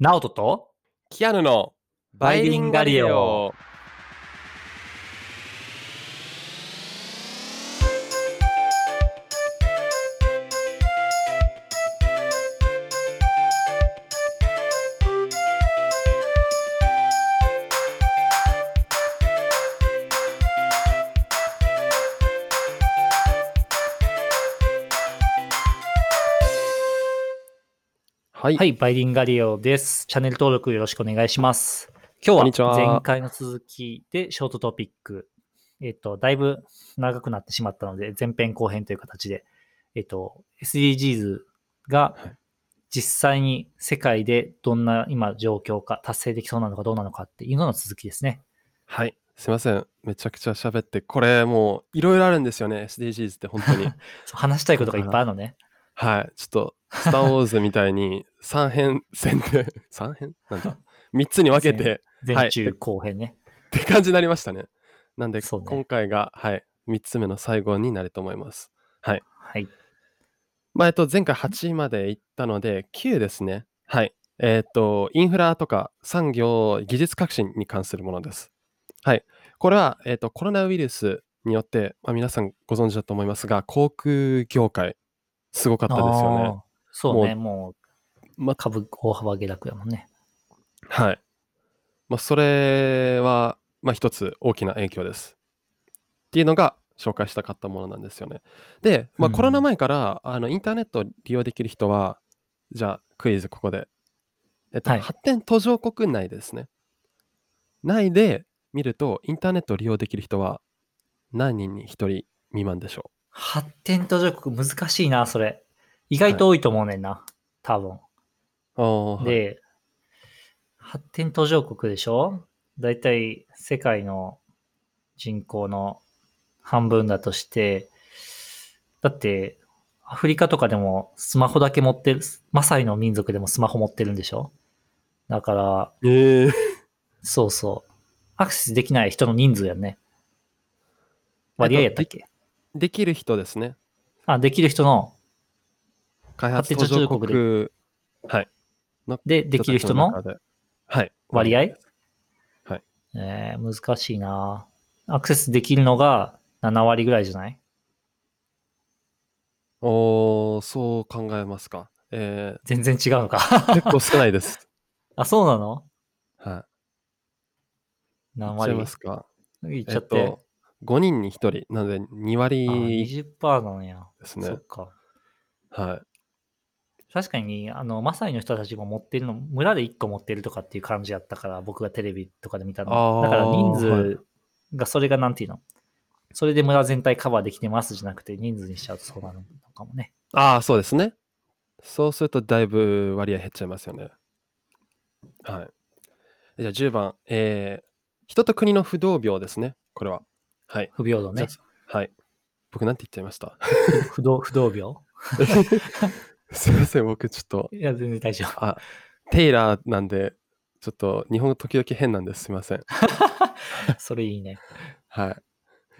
ナオトとキアヌのバイリンガリオ。はい。はい、バイリンガリオです。チャンネル登録よろしくお願いします。今日はは前回の続きでショートトピック。えっと、だいぶ長くなってしまったので、前編後編という形で、えっと、SDGs がはい実際に世界でどんな今状況か、達成できそうなのかどうなのかっていうのの続きですね。はい。すいません。めちゃくちゃ喋って、これもういろいろあるんですよね。SDGs って本当に。話したいことがいっぱいあるのね。はい。ちょっと、スター・ウォーズみたいに3編戦で、3編なんだ ?3 つに分けて前中後編ね。って感じになりましたね。なんで、ね今回が、はい、3つ目の最後になると思います。はい。はい。まあ、えっと、前回8まで行ったので、9ですね。はい。えっと、インフラとか産業、技術革新に関するものです。はい。これは、えっと、コロナウイルスによって、まあ、皆さんご存知だと思いますが、航空業界、すごかったですよねそうね、もうま株大幅下落やもんね。はい。まあ、それは、まあ、一つ大きな影響です。っていうのが紹介したかったものなんですよね。で、まあ、うんコロナ前から、あのインターネットを利用できる人は、じゃあクイズここで。えっと、はい発展途上国内ですね。内で見ると、インターネットを利用できる人は何人に1人未満でしょ発展途上国難しいな、それ。意外と多いと思うねんな。はいで、発展途上国でしょ？だいたい世界の人口の半分だとして、だって、アフリカとかでもスマホだけ持ってる、マサイの民族でもスマホ持ってるんでしょ？だから、ええそうそう。アクセスできない人の人数やんね。割合やったっけ？できる人ですね。あ、できる人の、開発途上国国、はい。ので、できる人の。割合？はい。えー、難しいなアクセスできるのが7割ぐらいじゃない？おー、そう考えますか。え全然違うのか。ー、結構少ないです。あ、そうなの？はい。何言っちゃい割ますか。えっちゃって。と、5人に1人。なので、2あ割20%なんや。ですねそっ。か。はい。確かに、あの、マサイの人たちも持ってるの、村で1個持ってるとかっていう感じやったから、僕がテレビとかで見たあの。ーだから人はい数が、それがなんていうの？それで村全体カバーできてますじゃなくて、人数にしちゃうとそうなるのかもね。ああ、そうですね。そうすると、だいぶ割合減っちゃいますよね。はい。じゃあ、10番。えー、人と国の不動病ですね。これは。はい。不平等ね。はい。僕、なんて言っちゃいました？不動、不動病？すいません、僕、ちょっと。いや、全然大丈夫。あ、テイラーなんで、ちょっと日本語時々変なんです。すみません。それいいね。はい。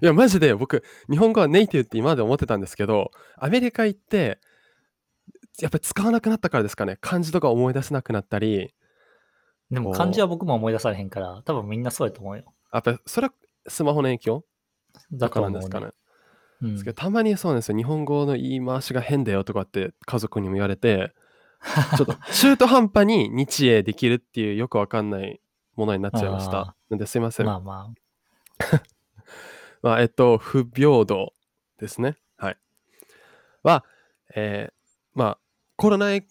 いや、マジで僕、日本語はネイティブって今まで思ってたんですけど、アメリカ行って、やっぱり使わなくなったからですかね。漢字とか思い出せなくなったり、でも漢字は僕も思い出されへんから、多分みんなそうやと思うよ。やっぱりそれはスマホの影響？だととかなん。ですかね。うんですけどたまにそうなんですよ。日本語の言い回しが変だよとかって家族にも言われて、ちょっと中途半端に日英できるっていうよくわかんないものになっちゃいましあた。なんですいません。まあま まあ、えっと、不平等ですね。はい。は、えーまあ、コロナウ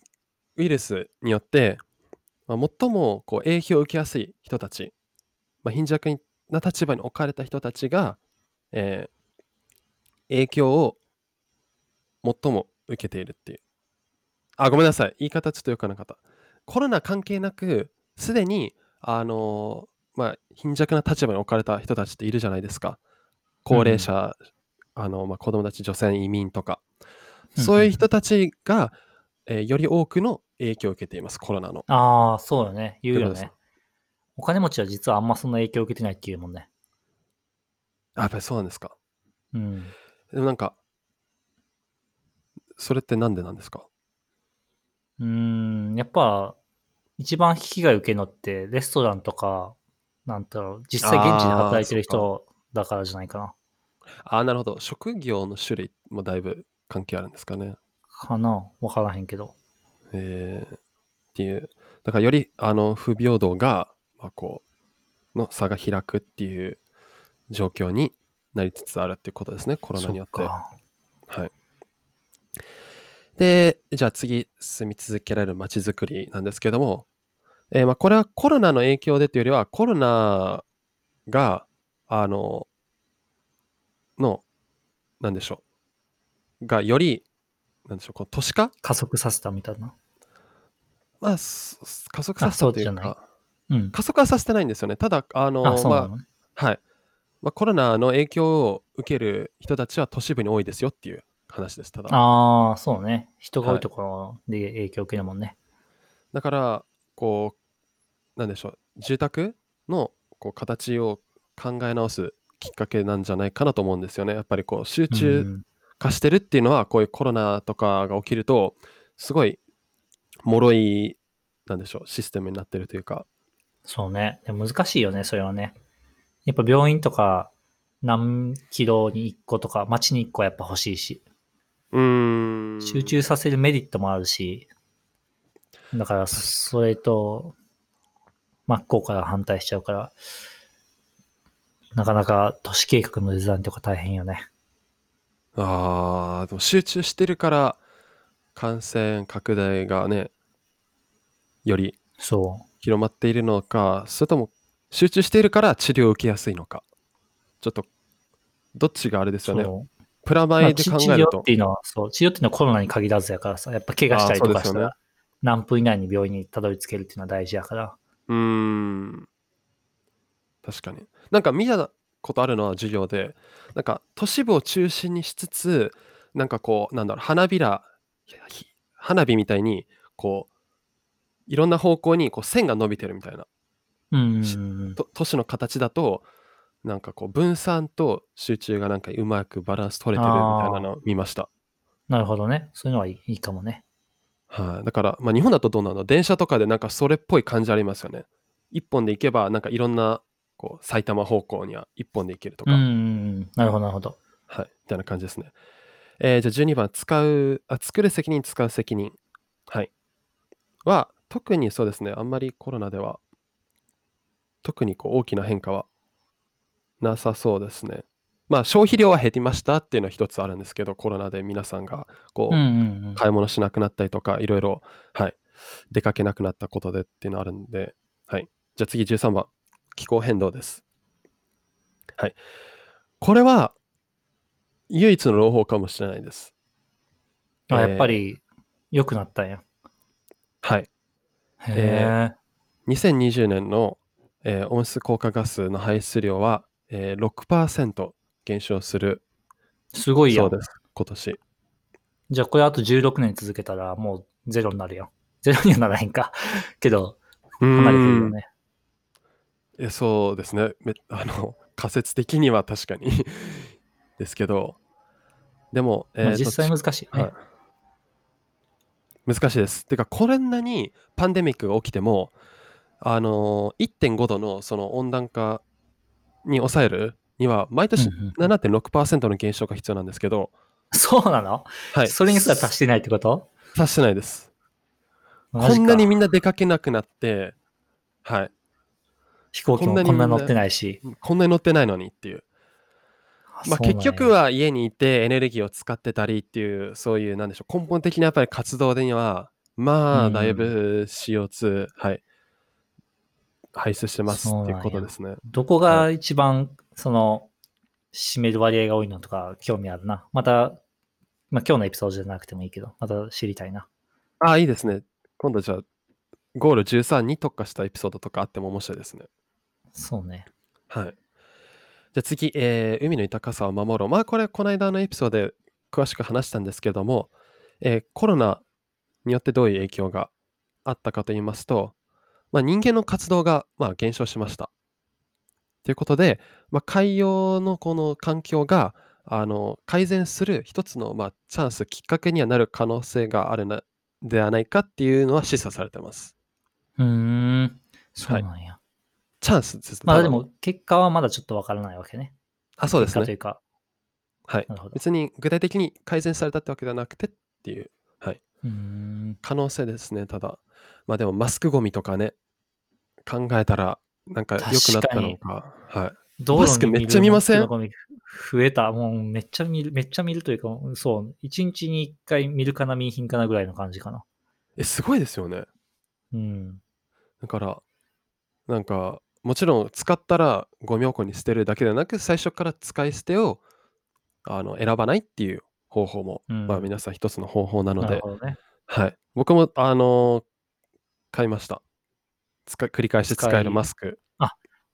イルスによって、まあ、最もこう影響を受けやすい人たち、まあ、貧弱な立場に置かれた人たちが、えー影響を最も受けているっていう。あ、ごめんなさい。言い方ちょっとよくなかった。コロナ関係なく、すでに、あのーまあ、貧弱な立場に置かれた人たちっているじゃないですか。高齢者、あのまあ、子供たち、女性、移民とか、うんそういう人たちが、えーより多くの影響を受けています、コロナの。あ。ああ、そうよね。言うよね。お金持ちは実はあんまそんな影響を受けてないっていうもんね。あやっぱりそうなんですか。うん。でもなんか、それってなんでなんですか？うーん、やっぱ、一番被害を受けるのって、レストランとか、なんだろう、実際現地で働いてる人だからじゃないかな。ああ、なるほど。職業の種類もだいぶ関係あるんですかね。かなわからへんけど。えーっていう。だからよりあの不平等が、まあ、こうの差が開くっていう状況になりつつあるっていうことですね、コロナによって。はい。で、じゃあ次、住み続けられる街づくりなんですけども、えーまあ、これはコロナの影響でというよりは、コロナが、あの、の、なんでしょう、がより、なんでしょう、こう都市化？加速させたみたいな。まあ、す加速させたというあそううん。加速はさせてないんですよね。ただ、あの、あ、ま。あ、はい。まあ、コロナの影響を受ける人たちは都市部に多いですよっていう話です。ただ。ああ、そうね。人が多いところで影響を受けるもんね。だから、こう、なんでしょう、住宅のこう形を考え直すきっかけなんじゃないかなと思うんですよね。やっぱりこう集う中ん化してるっていうのは、こういうコロナとかが起きると、すごい脆い、なんでしょう、システムになってるというか、そうね。でも難しいよね、それはね。やっぱ病院とか何キロに1個とか、街に1個はやっぱ欲しいし、うーん。集中させるメリットもあるし、だからそれと真っ向から反対しちゃうから、なかなか都市計画のデザインとか大変よね。ああ、でも集中してるから、感染拡大がね、よりそ広まっているのか、それとも集中しているから治療を受けやすいのか。ちょっと、どっちがあれでう。すよね。プラマイで考えると療って。いうのは、そう、治療っていうのはコロナに限らずやからさ、やっぱ怪我したりとかしたあーそうですよねら、何分以内に病院にたどり着けるっていうのは大事やから。うーん。確かに。なんか見たことあるのは授業で、なんか都市部を中心にしつつ、なんかこう、なんだろう、花びら、ひ花火みたいに、こう、いろんな方向にこう線が伸びてるみたいな。うん。と都市の形だと、なんかこう、分散と集中がなんかうまくバランス取れてるみたいなのを見ました。なるほどね。そういうのはいいかもね。はい、だから、まあ、日本だとどうなの？電車とかでなんかそれっぽい感じありますよね。一本で行けば、なんかいろんなこう埼玉方向には一本で行けるとか、うん。なるほど、なるほど。はい、みたいな感じですね。えーじゃあ12番、使うあ、作る責任、使う責任。はい。は、特にそうですね、あんまりコロナでは、特にこう大きな変化はなさそうですね。まあ、消費量は減りましたっていうのは一つあるんですけど、コロナで皆さんがこう、うんうんうん。買い物しなくなったりとか、いろいろ、はい、出かけなくなったことでっていうのあるんで、はい。じゃあ次13番、気候変動です。はい。これは、唯一の朗報かもしれないです。あ、えーやっぱり良くなったんや。はい。へえ。2020年の、えー温室効果ガスの排出量は、えー、6%減少するすごいや。そうんです、今年。じゃあこれあと16年続けたらもうゼロになるやん。ゼロにはならへんか。けど、うーかなり減るよんね。えそうですね。め あの仮説的には確かに ですけど、でも、まあ、えーと実際難しいよね。はい難しいです。てか、こんなにパンデミックが起きても、あのー1.5度のその温暖化に抑えるには、毎年うんうん7.6%の減少が必要なんですけど、そうなの、はい、それにすら達してないってこと？達してないです。マジか。こんなにみんな出かけなくなって、はい、飛行機もこんなに乗ってないし。こんなに乗ってないのにっていう。まあ、結局は、は家にいてエネルギーを使ってたりっていうそういうなんでしょう根本的なやっぱり活動でにはまうん。あだいぶ CO2、はい排出してますっていうことですね。どこが一番、その、占める割合が多いのとか興味あるな。また、まあ今日のエピソードじゃなくてもいいけど、また知りたいな。ああいいですね。今度じゃあゴール13に特化したエピソードとかあっても面白いですね。そうね。はい。じゃあ次、えー海の豊かさを守ろう。まあこれこの間のエピソードで詳しく話したんですけども、えーコロナによってどういう影響があったかと言いますと、まあ、人間の活動がまあ減少しました。ということで、まあ、海洋のこの環境があの改善する一つのまあチャンス、きっかけにはなる可能性があるなではないかっていうのは示唆されてます。うーん。そうなんや。チャンスです。まあでも、結果はまだちょっとわからないわけね。あ、そうですね。というか。はい。別に具体的に改善されたってわけではなくてっていう、はい。うーん。可能性ですね。ただ、まあでもマスクゴミとかね、考えたら、なんか良くなったのか。はい。道マスクめっちゃ見ません？増えた。もうめっちゃ見る、めっちゃ見るというか、そう、一日に一回見るかな、見ひんかなぐらいの感じかな。え、すごいですよね。うん。だから、なんか、もちろん使ったらゴミ箱に捨てるだけではなく、最初から使い捨てをあの選ばないっていう方法も、うんまあ皆さん一つの方法なので、ね。はい。僕も、あのー買いました。使い繰り返し使えるマスク。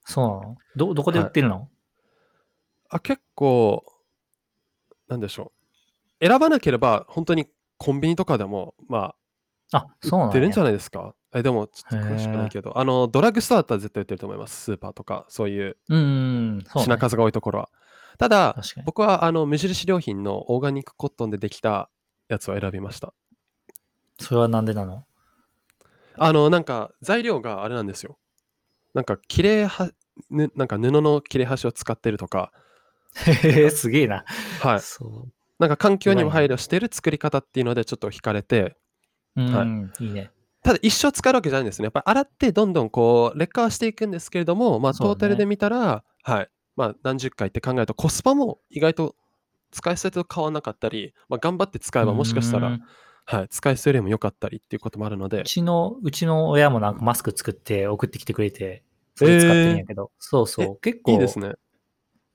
そうなの？ど、どこで売ってるの、あ、結構、なんでしょう。選ばなければ、本当にコンビニとかでも、まあ、あ、そうな売ってるんじゃないですか？え、でも、ちょっと詳しくないけど、あの、ドラッグストアだったら絶対売ってると思います。スーパーとか、そういう。品数が多いところは。ただ。僕はあの無印良品のオーガニックコットンでできたやつを選びました。それはなんでなの？あの、なんか材料があれなんですよ。なんか切れは、ぬなんか布の切れ端を使ってるとか、へへ、すげえな。はい。そう。なんか環境にも配慮してる作り方っていうのでちょっと惹かれて、うん、い、いね。ただ一生使えるわけじゃないんですね。やっぱり洗ってどんどんこう劣化はしていくんですけれども、まあトータルで見たら、はい。まあ何十回って考えるとコスパも意外と使い捨てと変わらなかったり、まあ、頑張って使えばもしかしたらうん、はい、使い捨てよりも良かったりっていうこともあるのでう、ちの、うちの親もなんかマスク作って送ってきてくれて、それ使ってるんやけど、そうそう。結構、いいですね。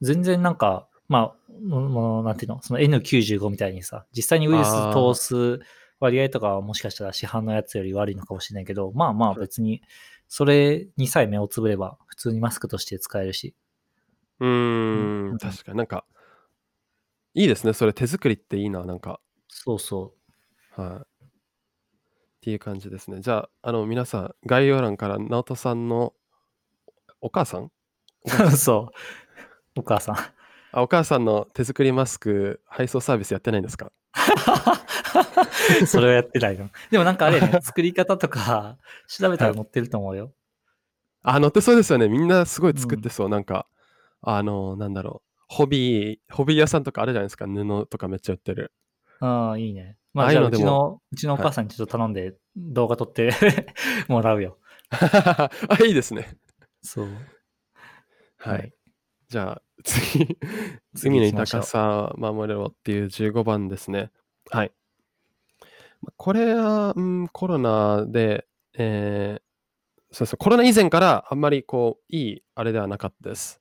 全然なんか、まあ、ももうなんていうの、その N95 みたいにさ、実際にウイルス通す割合とかはもしかしたら市販のやつより悪いのかもしれないけど、まあまあ別に、それにさえ目をつぶれば、普通にマスクとして使えるし。うーうんん、確かになんか、いいですね。それ手作りっていいな、なんか。そうそはい。っていう感じですね。じゃあ、あの、皆さん、概要欄から直人さんのお母さん？お母う。さんそう。お母さん。あお母さんの手作りマスク配送サービスやってないんですか？それはやってないの。でもなんかあれね、作り方とか調べたら載ってると思うよ。あ、載ってそうですよね。みんなすごい作ってそう。なんか、あの、なんだろう。ホビー、ホビー屋さんとかあるじゃないですか。布とかめっちゃ売ってる。ああ、いいね。まあ、じゃあうちの、うちのお母さんにちょっと頼んで動画撮って もらうよ。あ、いいですね。そう。はい。はいじゃあ、次。次海の行きましょう豊かさ守れろっていう15番ですね。はい。まこれは、うん、コロナで、えーそうそう、コロナ以前からあんまりこう、いいあれではなかったです。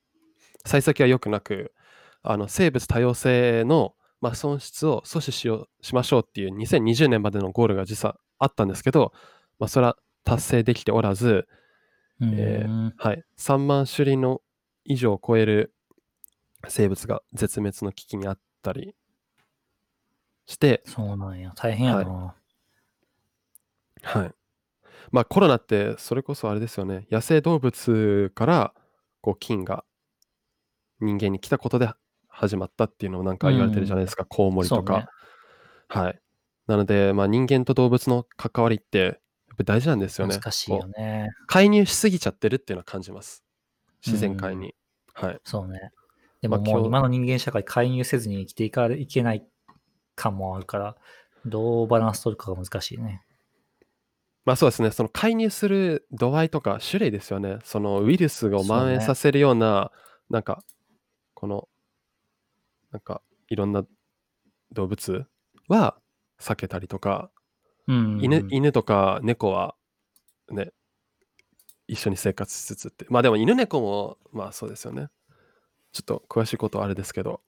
幸先は良くなく、あの生物多様性の、まあ、損失を阻止しようしましょうっていう2020年までのゴールが実はあったんですけど、まあ、それは達成できておらず、うえーんはい、3万種類の以上を超える生物が絶滅の危機にあったりして、そうなんや。大変やな。ははい。まあコロナってそれこそあれですよね、野生動物からこう菌が人間に来たことで始まったっていうのをなんか言われてるじゃないですか、コウモリとそうねか。はい。なので、まあ人間と動物の関わりってやっぱり大事なんですよね。難しいよこうね。介入しすぎちゃってるっていうのは感じます。自然界に。はい。そうね。でもまあ今日もう今の人間社会介入せずに生きていかいけない感もあるから、どうバランス取るかが難しいね。まあそうですね、その介入する度合いとか種類ですよね。そのウイルスをそうね蔓延させるような、なんか、この、なんか、いろんな動物は避けたりとか、うん。犬犬とか猫はね、一緒に生活しつつって。まあでも犬猫も、まあそうですよね。ちょっと詳しいことはあれですけど、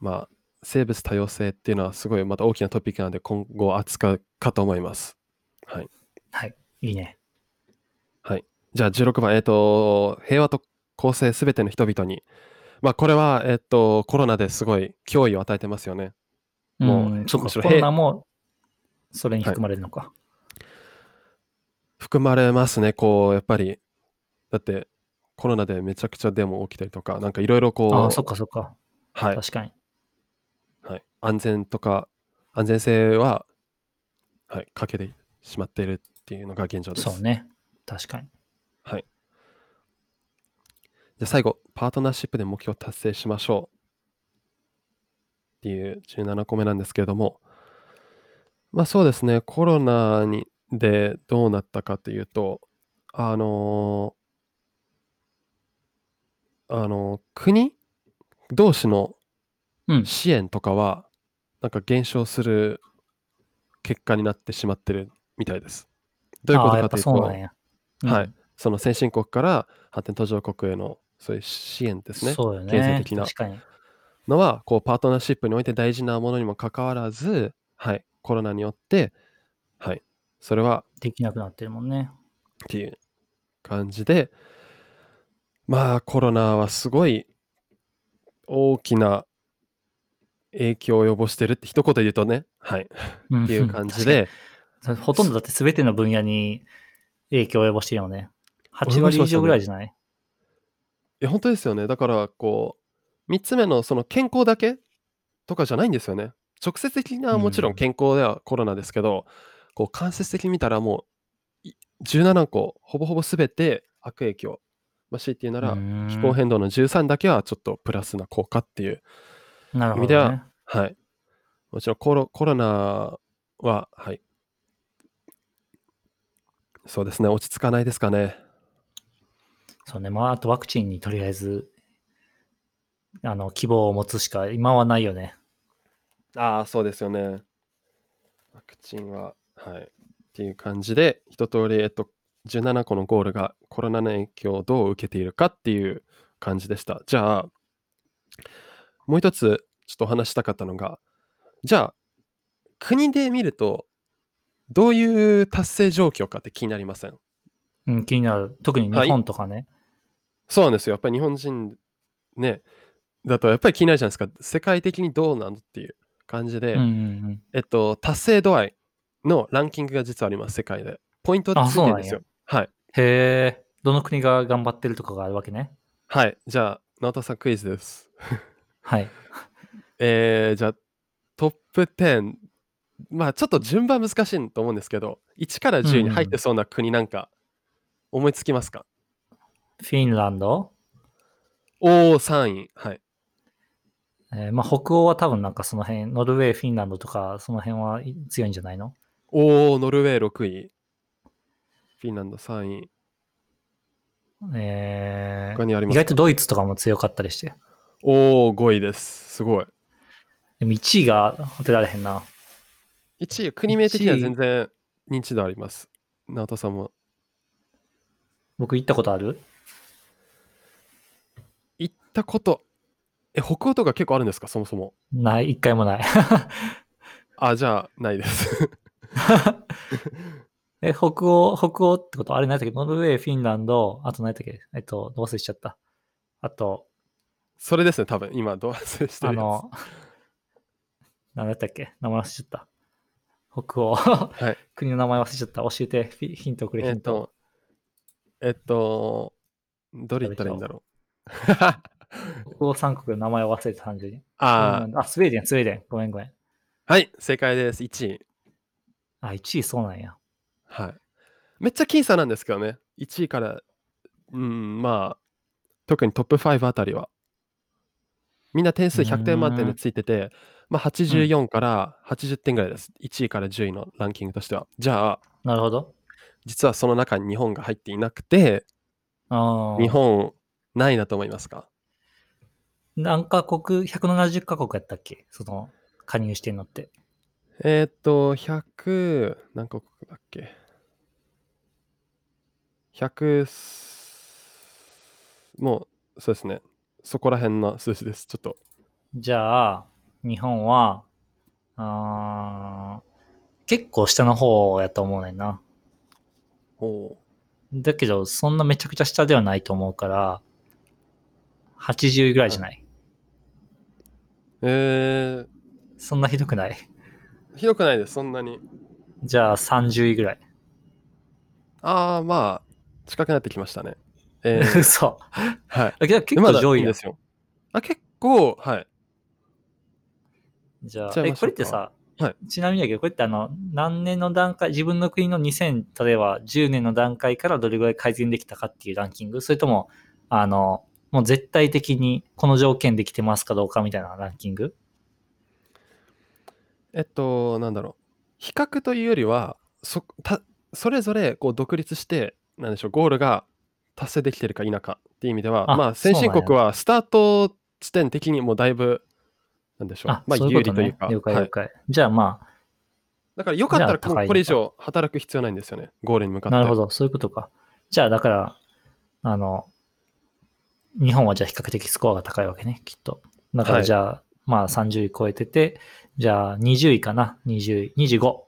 まあ生物多様性っていうのはすごいまた大きなトピックなので今後扱うかと思います。はい。はい。いいね。はい。じゃあ16番、えっ、と、平和と公正すべての人々に。まあこれは、えっ、と、コロナですごい脅威を与えてますよね。もううん、そっか、コロナもそれに含まれるのか。含まれますね、こう、やっぱり。だって、コロナでめちゃくちゃデモ起きたりとか、なんかいろいろこう、ああ、そっかそっか。はい、確かに。はい、安全とか、安全性は、はい、欠けてしまっているっていうのが現状です。そうね。確かに。はい。じゃあ最後、パートナーシップで目標を達成しましょう。っていう17個目なんですけれども、まあそうですね、コロナにでどうなったかというと、あのあの、国同士のうん。支援とかは、なんか減少する結果になってしまってるみたいです。どういうことかというと、はい。その先進国から発展途上国へのそういう支援ですね。そうよね。経済的な確かに。のは、こう、パートナーシップにおいて大事なものにもかかわらず、はい、コロナによって、はい、それはできなくなってるもんね。っていう感じで、まあ、コロナはすごい大きな影響を及ぼしてるって一言で言うとね、はい、っっていう感じで、ほとんどだって全ての分野に影響を及ぼしてるよね。8及ぼしましたね割以上ぐらいじゃない？いや、本当ですよね。だから、こう、3つ目のその健康だけとかじゃないんですよね。直接的なもちろん健康ではコロナですけど、こう間接的に見たらもうい17個、ほぼほぼ全て悪影響。まあ、強いて言うなら、気候変動の13だけはちょっとプラスな効果っていう。なるほ意味ではどね。はい。もちろんコロコロナは、はい。そうですね、落ち着かないですかね。そうね。まあ、あとワクチンにとりあえず、あの、希望を持つしか今はないよね。ああ、そうですよね。ワクチンは、はい。っていう感じで、一通り、えっと、17個のゴールがコロナの影響をどう受けているかっていう感じでした。じゃあ、もう一つ、ちょっとお話したかったのが、じゃあ、国で見ると、どういう達成状況かって気になりません？うん、気になる。特に日本とかね。そうなんですよ。やっぱり日本人ね、だとやっぱり気になるじゃないですか。世界的にどうなのっていう感じで、うんうんうん。えっと、達成度合いのランキングが実はあります、世界で。ポイントでついてるんですよ。はい。へえ、どの国が頑張ってるとかがあるわけね。はい。じゃあ、直田さんクイズです。はい。えー、じゃあ、トップ10。まあ、ちょっと順番難しいと思うんですけど、1から10に入ってそうな国なんか、思いつきますか、フィンランド、おー、3位。はい。えーまあ、北欧は多分なんかその辺、ノルウェー、フィンランドとか、その辺はい強いんじゃないの？おー、ノルウェー6位。フィンランド3位。えー他にあります外とドイツとかも強かったりして。おー、5位です。すごい。でも1位が当てられへんな。1位、国名的には1位全然認知度あります。直田さんも。僕行ったことある？行ったこと、え、北欧とか結構あるんですか、そもそも。ない、一回もない。あ、じゃあ、ないです。え、北欧、北欧ってこと？あれ何だっけ？ノルウェー、フィンランド、あと何だっけ？えっと、忘れしちゃった。あと、それですね、多分今、どう せしてるやあの、何だったっけ？名前忘れちゃった。北欧。つ。はい。国の名前忘れちゃった。教えて、ヒントくれ、ヒント。えっと、えっと、どれ言ったらいいんだろう？北欧三国の名前を忘れて単純に。ああ、スウェーデン、スウェーデン。ごめんごめん。ーはい、正解です。1位。あ、1位そうなんや。はい。めっちゃ僅差なんですけどね。1位から、うん、まあ、特にトップ5あたりは。みんな点数100点満点でついてて、まあ、84から80点ぐらいです。1位から10位のランキングとしては。じゃあ、なるほど。実はその中に日本が入っていなくて、日本何位だと思いますか？何カ国、170カ国やったっけ？その、加入してんのって。えーっと、100、何カ国だっけ ?100、もう、そうですね。そこら辺の数字です。ちょっと。じゃあ、日本は、あー結構下の方やと思うねんな。おだけど、そんなめちゃくちゃ下ではないと思うから、80位ぐらいじゃない？えー、そんなひどくない？ひどくないです、そんなに。じゃあ30位ぐらい。ああ、まあ、近くなってきましたね。えー、嘘。はい。結構上位ですよ。あ、結構、はい。じゃあ、え、これってさ、はいちなみにだけど、これってあの、何年の段階、自分の国の2000、例えば10年の段階からどれぐらい改善できたかっていうランキング？それとも、あの、もう絶対的にこの条件できてますかどうかみたいなランキング？えっと、なんだろう。比較というよりは、そたそれぞれこう独立して、なんでしょう、ゴールが達成できてるか否かっていう意味では、あまあ、先進国はスタート地点的にもうだいぶ、なんでしょう、あ、まあ、有利というか、。はい、了解了解。じゃあまだからよかったらこれ以上働く必要ないんですよね、ゴールに向かあ、って。なるほど、そういうことか。じゃあだから、あの、日本はじゃあ比較的スコアが高いわけね、きっと。だかはいらじゃあ、まあ30位超えてて、じゃあ20位かな、20位、25。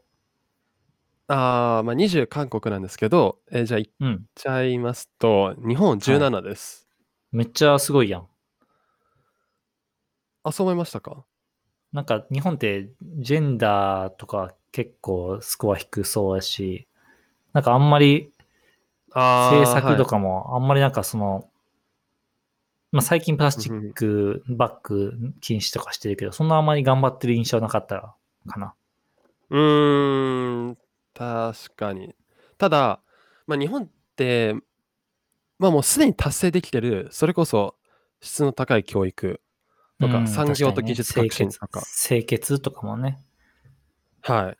ああ、まあ、20韓国なんですけど、えーじゃあ言っうん。ちゃいますと、日本17です。めっちゃすごいやん。あ、そう思いましたか？なんか日本ってジェンダーとか結構スコア低そうやし、なんかあんまり政策とはいかもあんまりなんかその、まあ最近プラスチックバッグ禁止とかしてるけど、そんなあんまり頑張ってる印象なかったかな。うーん、確かに。ただ、まあ、日本って、まあもうすでに達成できてる、それこそ質の高い教育とか、うん産業と確かにね技術革新とか、清潔清潔とかもね。はい。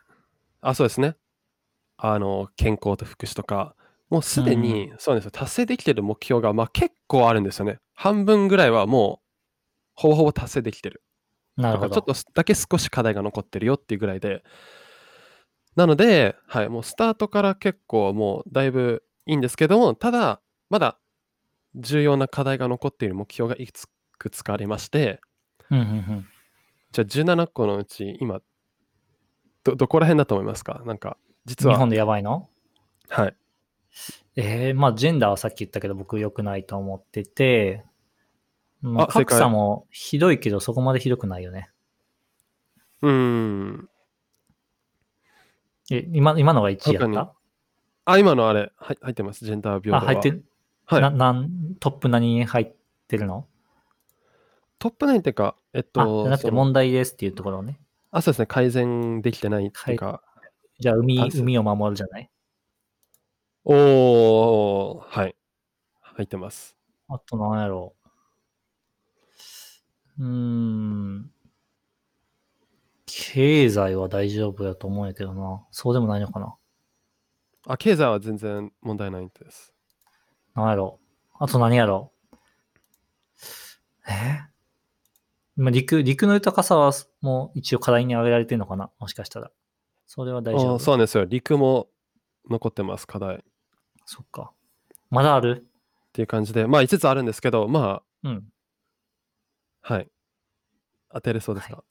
あ、そうですね。あの、健康と福祉とか、もうすでに、そうなんですよ、達成できてる目標が、まあ結構あるんですよね。半分ぐらいはもう、ほぼほぼ達成できてる。なるほど。ちょっとだけ少し課題が残ってるよっていうぐらいで、なので、はい、もうスタートから結構もうだいぶいいんですけども、ただ、まだ重要な課題が残っている目標がいくつかありまして、うんうんうん。じゃあ17個のうち今、ど、どこら辺だと思いますか？なんか、実は、日本でやばいの？はい。えー、まあジェンダーはさっき言ったけど僕良くないと思ってて、まあ、格差もひどいけどそこまでひどくないよね。うーん。え、今今のが1位やった？あ、今のあれ、はい入ってます。ジェンダー平あ、等は。入ってる、はい。ななんトップ何に入ってるの？トップ9っていうか、えっあ、と、じゃなくて問題ですっていうところね。あ、そうですね、改善できてないっていうか、じゃあ海、海を守るじゃない？おー、はい。入ってます。あと何やろう。うーん。経済は大丈夫だと思うんやけどな。そうでもないのかな。あ、経済は全然問題ないんです。何やろう。あと何やろう。え？まあ陸、陸の豊かさはもう一応課題に挙げられてるのかなもしかしたら。それは大丈あ夫。そうなんですよ。陸も残ってます、課題。っそっか。まだある？ていう感じで、まあ5つあるんですけど、まうん。あ、はい。当てれそうですか、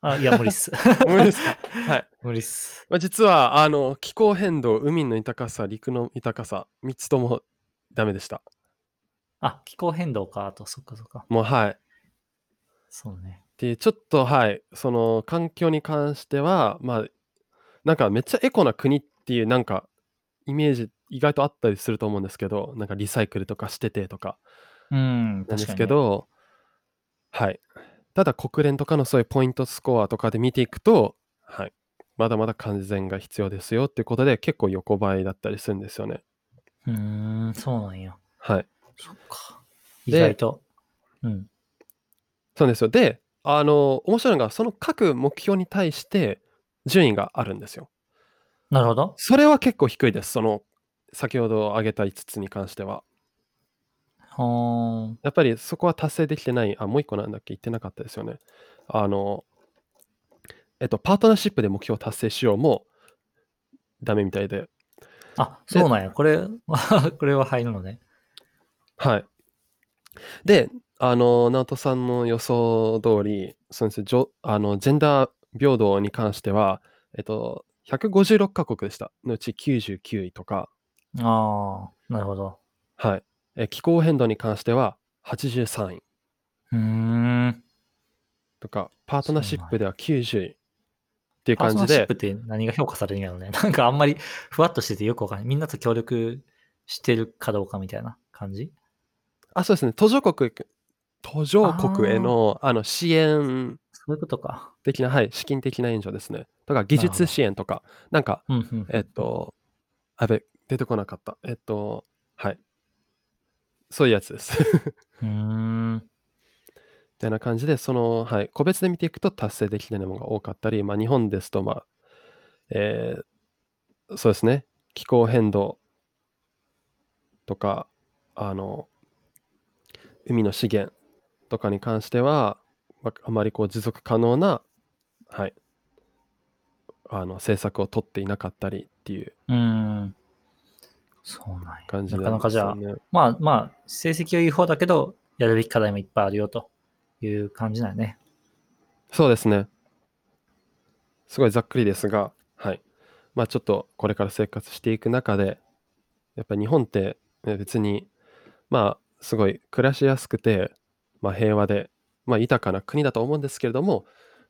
あ、いや、無理っす。無理ですか？はい。無理っす。まあ、実は、あの、気候変動、海の豊かさ、陸の豊かさ、3つともダメでした。あ、気候変動か。あと、そっかそっか。もう、はい。そうね。で、ちょっと、はい、その、環境に関しては、まあ、なんかめっちゃエコな国っていう、なんか、イメージ、意外とあったりすると思うんですけど、なんかリサイクルとかしててとか、うん、なんです。けど、はい。ただ国連とかのそういうポイントスコアとかで見ていくと、はい。まだまだ改善が必要ですよっていうことで結構横ばいだったりするんですよね。うーん、そうなんや。はい。そっか。意で外と。うん。そうなんですよ。で、あの、面白いのが、その各目標に対して順位があるんですよ。なるほど。それは結構低いです。その、先ほど挙げた5つに関しては。ほーん。やっぱりそこは達成できてない、あ、もう一個なんだっけ？言ってなかったですよね。あの、えっと、パートナーシップで目標を達成しようもダメみたいで。あ、そうなんや。これ、これは入るのね。はい。で、あの、直人さんの予想通り、そうですあのジェンダー平等に関しては、えっと、156カ国でした。のうち99位とか、ああ、なるほど。はい。え気候変動に関しては83位うーん。とか、パートナーシップでは90位っていう感じでパートナーシップ、って何が評価されるんやろね。なんかあんまりふわっとしててよくわかんない。みんなと協力してるかどうかみたいな感じ？あ、そうですね、途上国、途上国へのあの支援そそういうことか。的な、はい、資金的な援助ですね。とか、技術支援とか、なんか、うんうん。えっと、あべ、出てこなかった。えっと、はい。そういうやつです。うーん。みたいな感じで、その、はい、個別で見ていくと達成できないものが多かったり、まあ、日本ですと、まあ、えーそうですね、気候変動とか、あの、海の資源とかに関しては、まあ、あまりこう持続可能な、はい、あの政策を取っていなかったりっていううーん。そうなんや。感じなかなかじゃあ、まあまあ、成績はいい方だけど、やるべき課題もいっぱいあるよという感じだよね。そうですね。すごいざっくりですが、はい。まあちょっとこれから生活していく中で、やっぱり日本ってね別に、まあすごい暮らしやすくて、まあ平和で、まあ豊かな国だと思うんですけれども、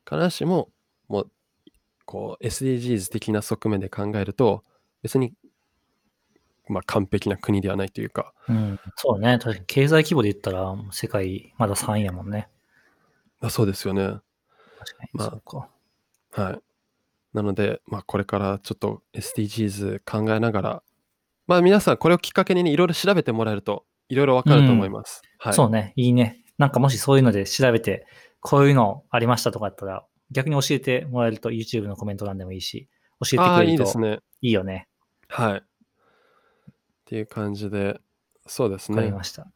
必ずしも、もう、こう SDGs 的な側面で考えると、別に、まあ完璧な国ではないというか、うん。そうね。確かに経済規模で言ったら、世界まだ3位やもんね。まあそうですよね。確かに。まあそうか。はい。なので、まあ、これからちょっと SDGs 考えながら、まあ、皆さんこれをきっかけにねいろいろ調べてもらえると、いろいろわかると思います。はい。そうね。いいね。なんかもしそういうので調べて、こういうのありましたとかだったら、逆に教えてもらえると YouTube のコメント欄でもいいし、教えああ、てくれるといいですね。いいよね。はい。っていう感じで、そうですね。わかりました。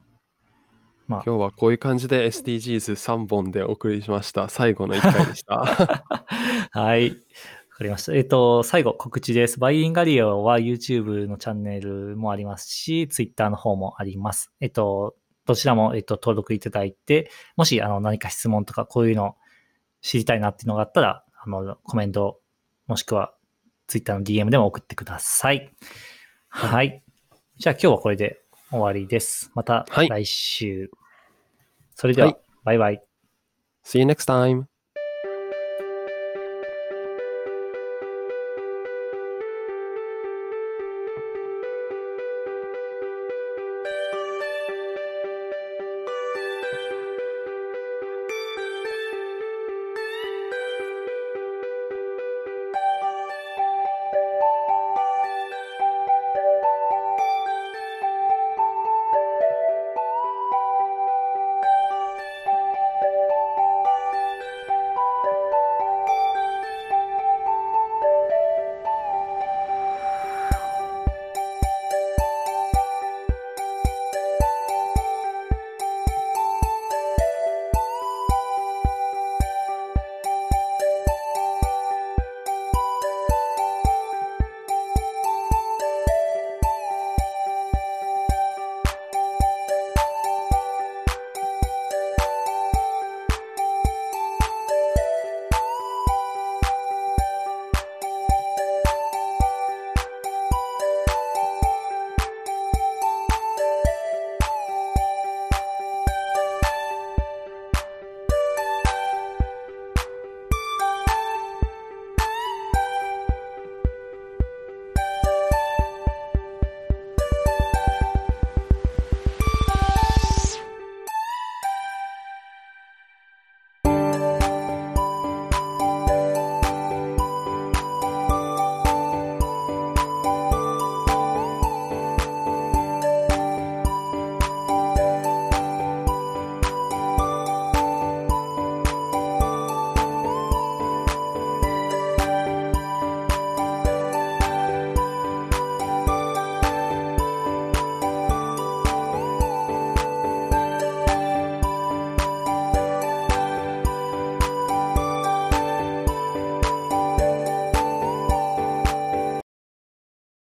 まあ、今日はこういう感じで SDGs3 本でお送りしました。最後の1回でした。はい。わかりました。えっ、と、最後、告知です。バイリンガリオは YouTube のチャンネルもありますし、Twitter の方もあります。えっ、と、どちらも、えっ、と、登録いただいて、もし、あの、何か質問とか、こういうの知りたいなっていうのがあったら、あの、コメント、もしくは Twitter の DM でも送ってください。はい。じゃあ今日はこれで終わりです。またはい来週。それでは、はいバイバイ。See you next time!